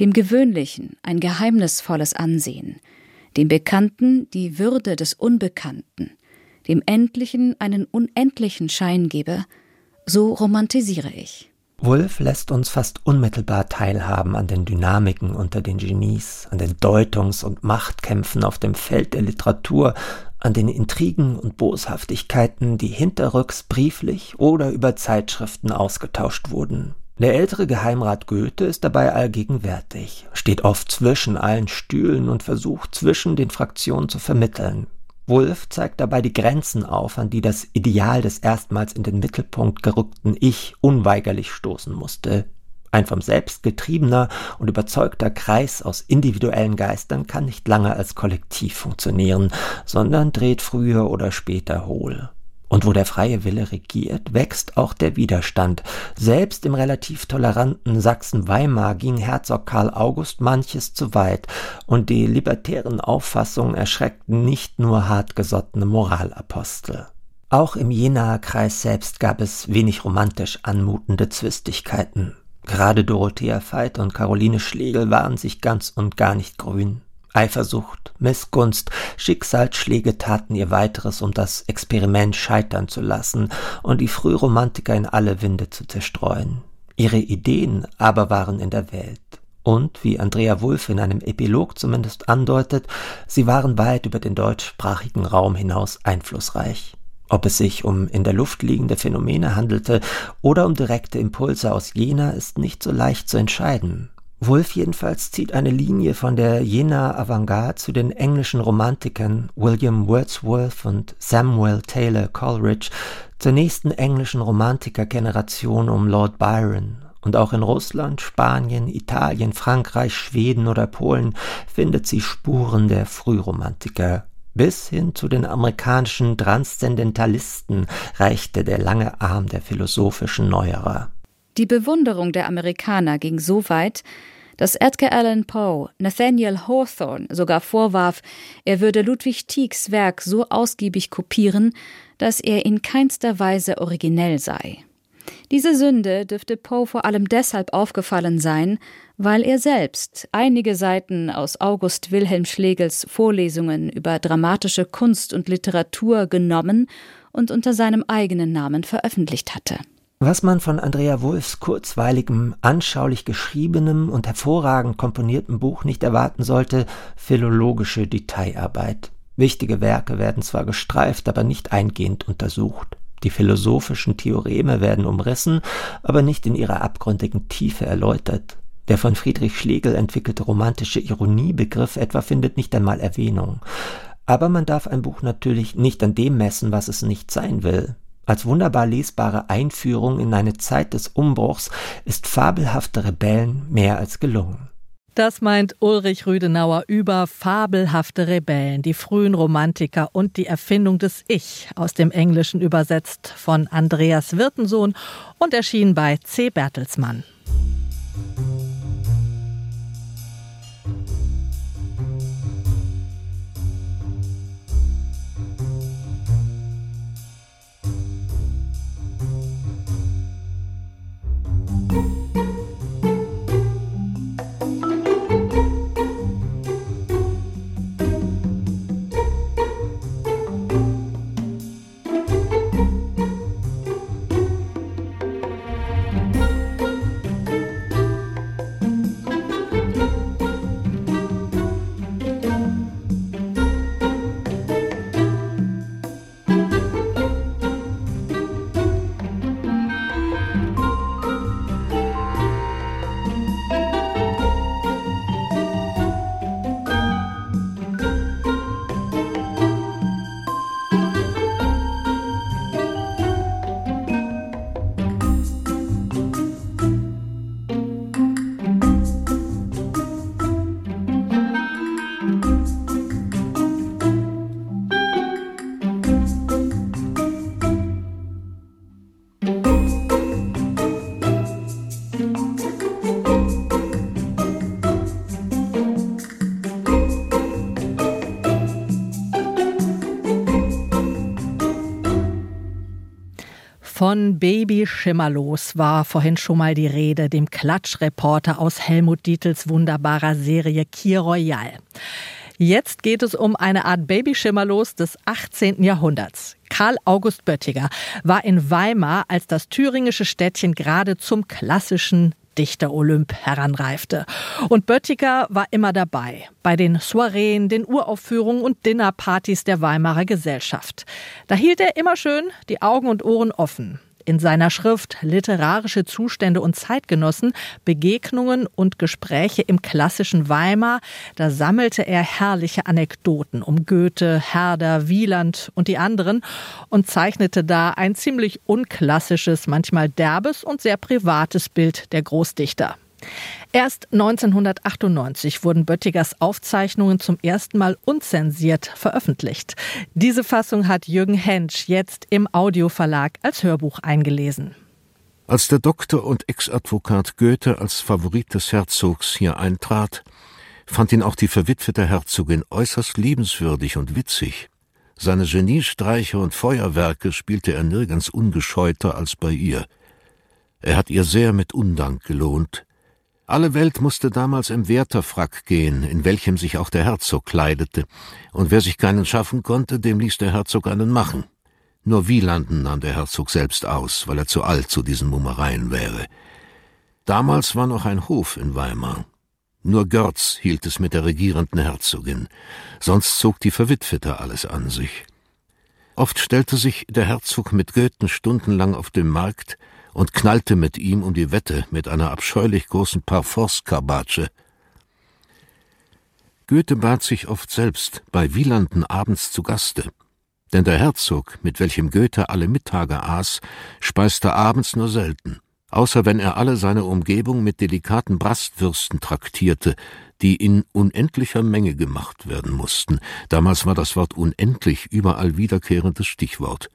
dem Gewöhnlichen ein geheimnisvolles Ansehen, dem Bekannten die Würde des Unbekannten, dem Endlichen einen unendlichen Schein gebe, so romantisiere ich. Wolf lässt uns fast unmittelbar teilhaben an den Dynamiken unter den Genies, an den Deutungs- und Machtkämpfen auf dem Feld der Literatur, an den Intrigen und Boshaftigkeiten, die hinterrücks brieflich oder über Zeitschriften ausgetauscht wurden. Der ältere Geheimrat Goethe ist dabei allgegenwärtig, steht oft zwischen allen Stühlen und versucht zwischen den Fraktionen zu vermitteln. Wulff zeigt dabei die Grenzen auf, an die das Ideal des erstmals in den Mittelpunkt gerückten Ich unweigerlich stoßen musste. Ein vom Selbst getriebener und überzeugter Kreis aus individuellen Geistern kann nicht lange als Kollektiv funktionieren, sondern dreht früher oder später hohl. Und wo der freie Wille regiert, wächst auch der Widerstand. Selbst im relativ toleranten Sachsen-Weimar ging Herzog Karl August manches zu weit, und die libertären Auffassungen erschreckten nicht nur hartgesottene Moralapostel. Auch im Jenaer Kreis selbst gab es wenig romantisch anmutende Zwistigkeiten. Gerade Dorothea Veit und Caroline Schlegel waren sich ganz und gar nicht grün. Eifersucht, Missgunst, Schicksalsschläge taten ihr weiteres, um das Experiment scheitern zu lassen und die Frühromantiker in alle Winde zu zerstreuen. Ihre Ideen aber waren in der Welt. Und, wie Andrea Wulff in einem Epilog zumindest andeutet, sie waren weit über den deutschsprachigen Raum hinaus einflussreich. Ob es sich um in der Luft liegende Phänomene handelte oder um direkte Impulse aus Jena, ist nicht so leicht zu entscheiden. Wolf jedenfalls zieht eine Linie von der Jenaer Avantgarde zu den englischen Romantikern William Wordsworth und Samuel Taylor Coleridge, zur nächsten englischen Romantikergeneration um Lord Byron. Und auch in Russland, Spanien, Italien, Frankreich, Schweden oder Polen findet sie Spuren der Frühromantiker. Bis hin zu den amerikanischen Transzendentalisten reichte der lange Arm der philosophischen Neuerer. Die Bewunderung der Amerikaner ging so weit, dass Edgar Allan Poe Nathaniel Hawthorne sogar vorwarf, er würde Ludwig Tiegs Werk so ausgiebig kopieren, dass er in keinster Weise originell sei. Diese Sünde dürfte Poe vor allem deshalb aufgefallen sein, weil er selbst einige Seiten aus August Wilhelm Schlegels Vorlesungen über dramatische Kunst und Literatur genommen und unter seinem eigenen Namen veröffentlicht hatte. Was man von Andrea Wulffs kurzweiligem, anschaulich geschriebenem und hervorragend komponierten Buch nicht erwarten sollte, philologische Detailarbeit. Wichtige Werke werden zwar gestreift, aber nicht eingehend untersucht. Die philosophischen Theoreme werden umrissen, aber nicht in ihrer abgründigen Tiefe erläutert. Der von Friedrich Schlegel entwickelte romantische Ironiebegriff etwa findet nicht einmal Erwähnung. Aber man darf ein Buch natürlich nicht an dem messen, was es nicht sein will. Als wunderbar lesbare Einführung in eine Zeit des Umbruchs ist fabelhafte Rebellen mehr als gelungen. Das meint Ulrich Rüdenauer über fabelhafte Rebellen, die frühen Romantiker und die Erfindung des Ich aus dem Englischen übersetzt von Andreas Wirtensohn und erschien bei C. Bertelsmann. Von Baby Schimmerlos war vorhin schon mal die Rede, dem Klatschreporter aus Helmut Dietels wunderbarer Serie Kier Royal. Jetzt geht es um eine Art Baby Schimmerlos des 18. Jahrhunderts. Karl August Böttiger war in Weimar, als das thüringische Städtchen gerade zum klassischen Dichter-Olymp heranreifte. Und Böttiger war immer dabei, bei den Soireen, den Uraufführungen und Dinnerpartys der Weimarer Gesellschaft. Da hielt er immer schön die Augen und Ohren offen in seiner Schrift Literarische Zustände und Zeitgenossen, Begegnungen und Gespräche im klassischen Weimar, da sammelte er herrliche Anekdoten um Goethe, Herder, Wieland und die anderen und zeichnete da ein ziemlich unklassisches, manchmal derbes und sehr privates Bild der Großdichter. Erst 1998 wurden Böttigers Aufzeichnungen zum ersten Mal unzensiert veröffentlicht. Diese Fassung hat Jürgen Hensch jetzt im Audioverlag als Hörbuch eingelesen. Als der Doktor und Ex-Advokat Goethe als Favorit des Herzogs hier eintrat, fand ihn auch die verwitwete Herzogin äußerst liebenswürdig und witzig. Seine Geniestreiche und Feuerwerke spielte er nirgends ungescheuter als bei ihr. Er hat ihr sehr mit Undank gelohnt, alle Welt musste damals im Wärterfrack gehen, in welchem sich auch der Herzog kleidete, und wer sich keinen schaffen konnte, dem ließ der Herzog einen machen. Nur Wielanden nahm der Herzog selbst aus, weil er zu alt zu diesen Mummereien wäre. Damals war noch ein Hof in Weimar. Nur Görz hielt es mit der regierenden Herzogin, sonst zog die Verwitwete alles an sich. Oft stellte sich der Herzog mit Goethen stundenlang auf dem Markt, und knallte mit ihm um die Wette mit einer abscheulich großen Parforce-Karbatsche. Goethe bat sich oft selbst bei Wielanden abends zu Gaste, denn der Herzog, mit welchem Goethe alle Mittage aß, speiste abends nur selten, außer wenn er alle seine Umgebung mit delikaten Brastwürsten traktierte, die in unendlicher Menge gemacht werden mussten. Damals war das Wort unendlich überall wiederkehrendes Stichwort.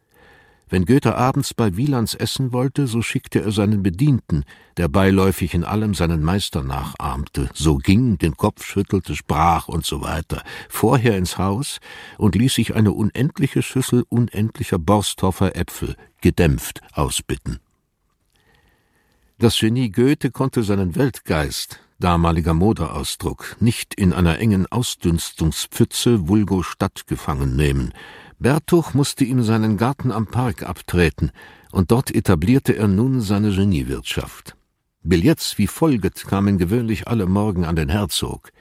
Wenn Goethe abends bei Wielands essen wollte, so schickte er seinen Bedienten, der beiläufig in allem seinen Meister nachahmte, so ging, den Kopf schüttelte, sprach und so weiter, vorher ins Haus und ließ sich eine unendliche Schüssel unendlicher Borsthoffer Äpfel, gedämpft, ausbitten. Das Genie Goethe konnte seinen Weltgeist, damaliger Modeausdruck, nicht in einer engen Ausdünstungspfütze vulgo Stadt gefangen nehmen, Bertuch musste ihm seinen Garten am Park abtreten, und dort etablierte er nun seine Geniewirtschaft. Billets wie folget kamen gewöhnlich alle Morgen an den Herzog.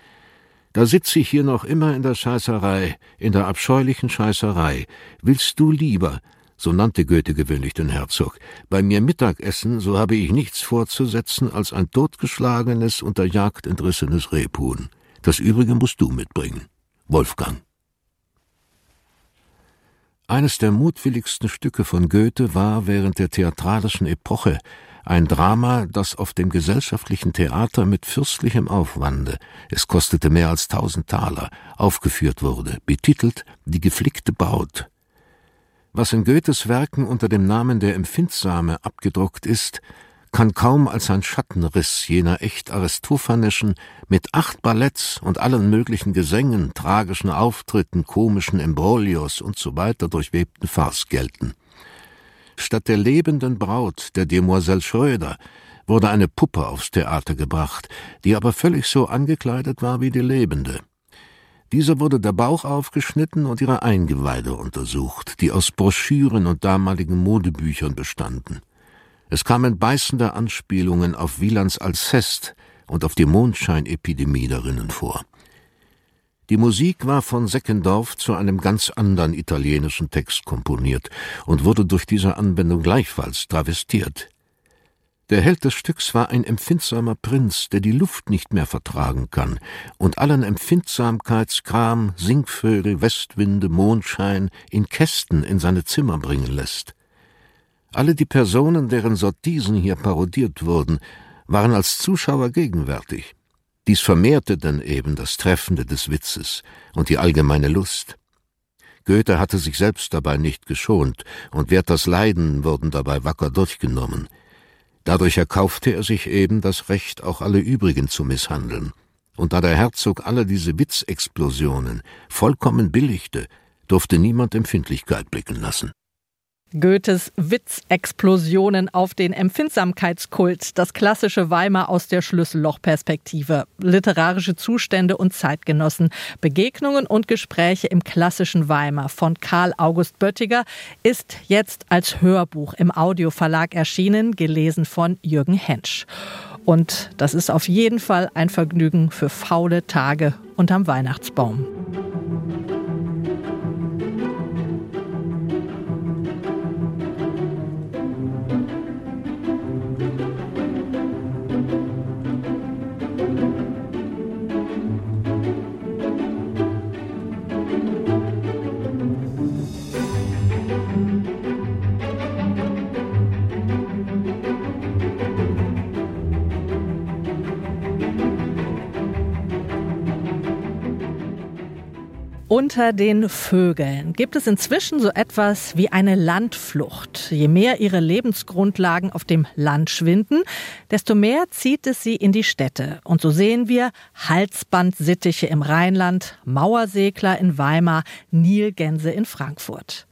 Da sitz ich hier noch immer in der Scheißerei, in der abscheulichen Scheißerei. Willst du lieber, so nannte Goethe gewöhnlich den Herzog, bei mir Mittagessen, so habe ich nichts vorzusetzen als ein totgeschlagenes, unter Jagd entrissenes Rebhuhn. Das übrige musst du mitbringen. Wolfgang. Eines der mutwilligsten Stücke von Goethe war während der theatralischen Epoche ein Drama, das auf dem gesellschaftlichen Theater mit fürstlichem Aufwande, es kostete mehr als tausend Taler, aufgeführt wurde, betitelt Die geflickte Braut. Was in Goethes Werken unter dem Namen Der Empfindsame abgedruckt ist, kann kaum als ein Schattenriss jener echt aristophanischen, mit acht Balletts und allen möglichen Gesängen, tragischen Auftritten, komischen Embroglios und so weiter durchwebten Farce gelten. Statt der lebenden Braut, der Demoiselle Schröder, wurde eine Puppe aufs Theater gebracht, die aber völlig so angekleidet war wie die lebende. Dieser wurde der Bauch aufgeschnitten und ihre Eingeweide untersucht, die aus Broschüren und damaligen Modebüchern bestanden. Es kamen beißende Anspielungen auf Wielands Alcest und auf die Mondscheinepidemie darinnen vor. Die Musik war von Seckendorf zu einem ganz anderen italienischen Text komponiert und wurde durch diese Anwendung gleichfalls travestiert. Der Held des Stücks war ein empfindsamer Prinz, der die Luft nicht mehr vertragen kann und allen Empfindsamkeitskram, Singvögel, Westwinde, Mondschein in Kästen in seine Zimmer bringen lässt. Alle die Personen, deren Sottisen hier parodiert wurden, waren als Zuschauer gegenwärtig. Dies vermehrte dann eben das Treffende des Witzes und die allgemeine Lust. Goethe hatte sich selbst dabei nicht geschont, und Werthers Leiden wurden dabei wacker durchgenommen. Dadurch erkaufte er sich eben das Recht, auch alle übrigen zu misshandeln. Und da der Herzog alle diese Witzexplosionen vollkommen billigte, durfte niemand Empfindlichkeit blicken lassen. Goethes Witzexplosionen auf den Empfindsamkeitskult, das klassische Weimar aus der Schlüssellochperspektive, literarische Zustände und Zeitgenossen, Begegnungen und Gespräche im klassischen Weimar von Karl August Böttiger ist jetzt als Hörbuch im Audioverlag erschienen, gelesen von Jürgen Hensch. Und das ist auf jeden Fall ein Vergnügen für faule Tage unterm Weihnachtsbaum. Unter den Vögeln gibt es inzwischen so etwas wie eine Landflucht. Je mehr ihre Lebensgrundlagen auf dem Land schwinden, desto mehr zieht es sie in die Städte. Und so sehen wir Halsbandsittiche im Rheinland, Mauersegler in Weimar, Nilgänse in Frankfurt.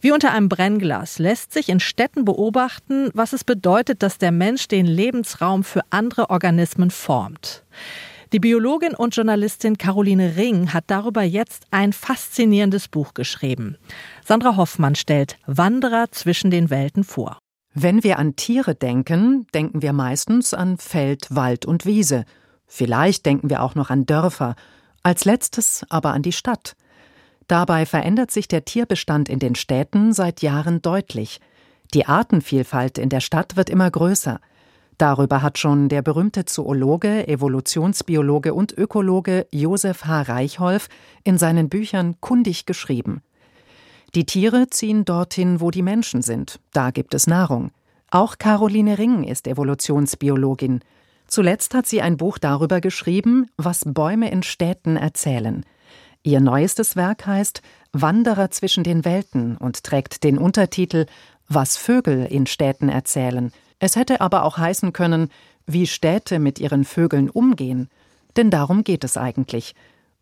Wie unter einem Brennglas lässt sich in Städten beobachten, was es bedeutet, dass der Mensch den Lebensraum für andere Organismen formt. Die Biologin und Journalistin Caroline Ring hat darüber jetzt ein faszinierendes Buch geschrieben. Sandra Hoffmann stellt Wanderer zwischen den Welten vor. Wenn wir an Tiere denken, denken wir meistens an Feld, Wald und Wiese. Vielleicht denken wir auch noch an Dörfer, als letztes aber an die Stadt. Dabei verändert sich der Tierbestand in den Städten seit Jahren deutlich. Die Artenvielfalt in der Stadt wird immer größer. Darüber hat schon der berühmte Zoologe, Evolutionsbiologe und Ökologe Josef H. Reichholf in seinen Büchern kundig geschrieben. Die Tiere ziehen dorthin, wo die Menschen sind, da gibt es Nahrung. Auch Caroline Ring ist Evolutionsbiologin. Zuletzt hat sie ein Buch darüber geschrieben, was Bäume in Städten erzählen. Ihr neuestes Werk heißt Wanderer zwischen den Welten und trägt den Untertitel Was Vögel in Städten erzählen – es hätte aber auch heißen können, wie Städte mit ihren Vögeln umgehen, denn darum geht es eigentlich.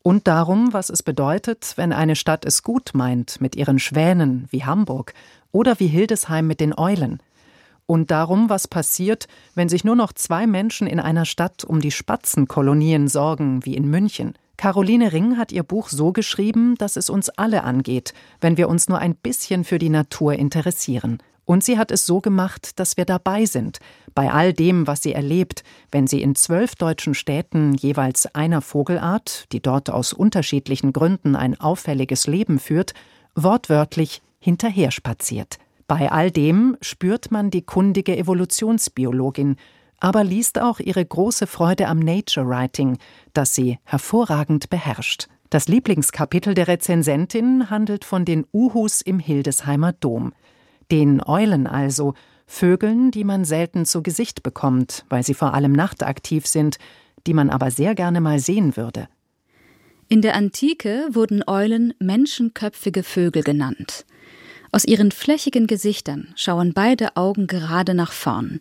Und darum, was es bedeutet, wenn eine Stadt es gut meint mit ihren Schwänen wie Hamburg oder wie Hildesheim mit den Eulen. Und darum, was passiert, wenn sich nur noch zwei Menschen in einer Stadt um die Spatzenkolonien sorgen, wie in München. Caroline Ring hat ihr Buch so geschrieben, dass es uns alle angeht, wenn wir uns nur ein bisschen für die Natur interessieren. Und sie hat es so gemacht, dass wir dabei sind, bei all dem, was sie erlebt, wenn sie in zwölf deutschen Städten jeweils einer Vogelart, die dort aus unterschiedlichen Gründen ein auffälliges Leben führt, wortwörtlich hinterher spaziert. Bei all dem spürt man die kundige Evolutionsbiologin, aber liest auch ihre große Freude am Nature Writing, das sie hervorragend beherrscht. Das Lieblingskapitel der Rezensentin handelt von den Uhus im Hildesheimer Dom den Eulen also, Vögeln, die man selten zu Gesicht bekommt, weil sie vor allem nachtaktiv sind, die man aber sehr gerne mal sehen würde. In der Antike wurden Eulen menschenköpfige Vögel genannt. Aus ihren flächigen Gesichtern schauen beide Augen gerade nach vorn.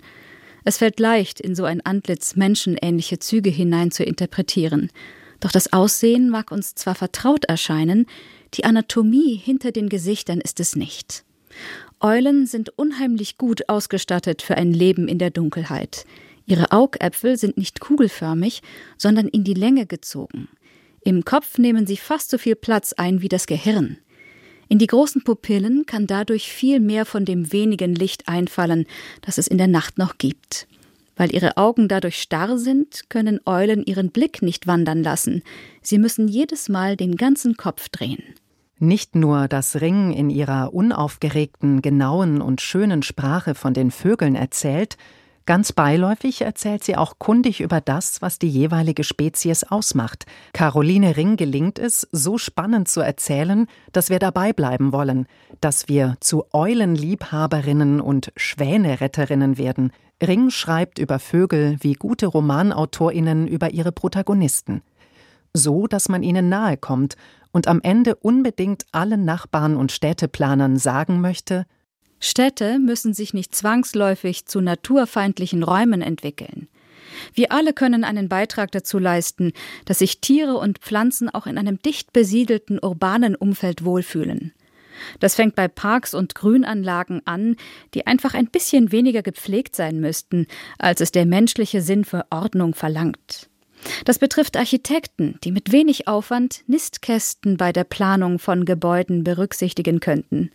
Es fällt leicht, in so ein Antlitz menschenähnliche Züge hinein zu interpretieren. Doch das Aussehen mag uns zwar vertraut erscheinen, die Anatomie hinter den Gesichtern ist es nicht. Eulen sind unheimlich gut ausgestattet für ein Leben in der Dunkelheit. Ihre Augäpfel sind nicht kugelförmig, sondern in die Länge gezogen. Im Kopf nehmen sie fast so viel Platz ein wie das Gehirn. In die großen Pupillen kann dadurch viel mehr von dem wenigen Licht einfallen, das es in der Nacht noch gibt. Weil ihre Augen dadurch starr sind, können Eulen ihren Blick nicht wandern lassen. Sie müssen jedes Mal den ganzen Kopf drehen. Nicht nur, dass Ring in ihrer unaufgeregten, genauen und schönen Sprache von den Vögeln erzählt, ganz beiläufig erzählt sie auch kundig über das, was die jeweilige Spezies ausmacht. Caroline Ring gelingt es, so spannend zu erzählen, dass wir dabei bleiben wollen, dass wir zu Eulenliebhaberinnen und Schwäneretterinnen werden. Ring schreibt über Vögel wie gute Romanautorinnen über ihre Protagonisten so dass man ihnen nahe kommt und am Ende unbedingt allen Nachbarn und Städteplanern sagen möchte Städte müssen sich nicht zwangsläufig zu naturfeindlichen Räumen entwickeln. Wir alle können einen Beitrag dazu leisten, dass sich Tiere und Pflanzen auch in einem dicht besiedelten urbanen Umfeld wohlfühlen. Das fängt bei Parks und Grünanlagen an, die einfach ein bisschen weniger gepflegt sein müssten, als es der menschliche Sinn für Ordnung verlangt. Das betrifft Architekten, die mit wenig Aufwand Nistkästen bei der Planung von Gebäuden berücksichtigen könnten.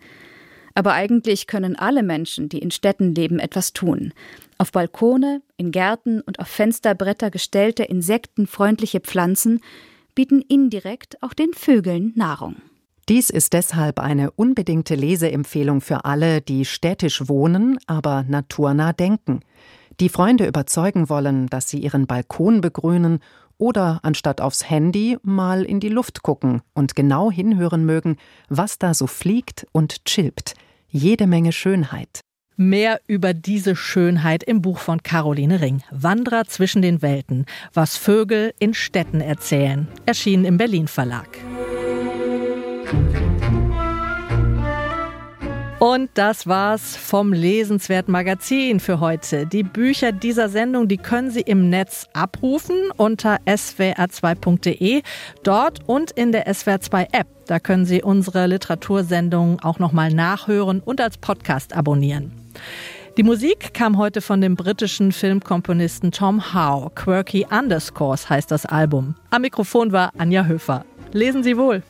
Aber eigentlich können alle Menschen, die in Städten leben, etwas tun. Auf Balkone, in Gärten und auf Fensterbretter gestellte insektenfreundliche Pflanzen bieten indirekt auch den Vögeln Nahrung. Dies ist deshalb eine unbedingte Leseempfehlung für alle, die städtisch wohnen, aber naturnah denken, die Freunde überzeugen wollen, dass sie ihren Balkon begrünen oder anstatt aufs Handy mal in die Luft gucken und genau hinhören mögen, was da so fliegt und chilpt. Jede Menge Schönheit. Mehr über diese Schönheit im Buch von Caroline Ring. Wanderer zwischen den Welten. Was Vögel in Städten erzählen. Erschienen im Berlin Verlag. Und das war's vom Lesenswert Magazin für heute. Die Bücher dieser Sendung, die können Sie im Netz abrufen unter swr2.de, dort und in der SWR2 App. Da können Sie unsere Literatursendung auch nochmal nachhören und als Podcast abonnieren. Die Musik kam heute von dem britischen Filmkomponisten Tom Howe. Quirky Underscores heißt das Album. Am Mikrofon war Anja Höfer. Lesen Sie wohl.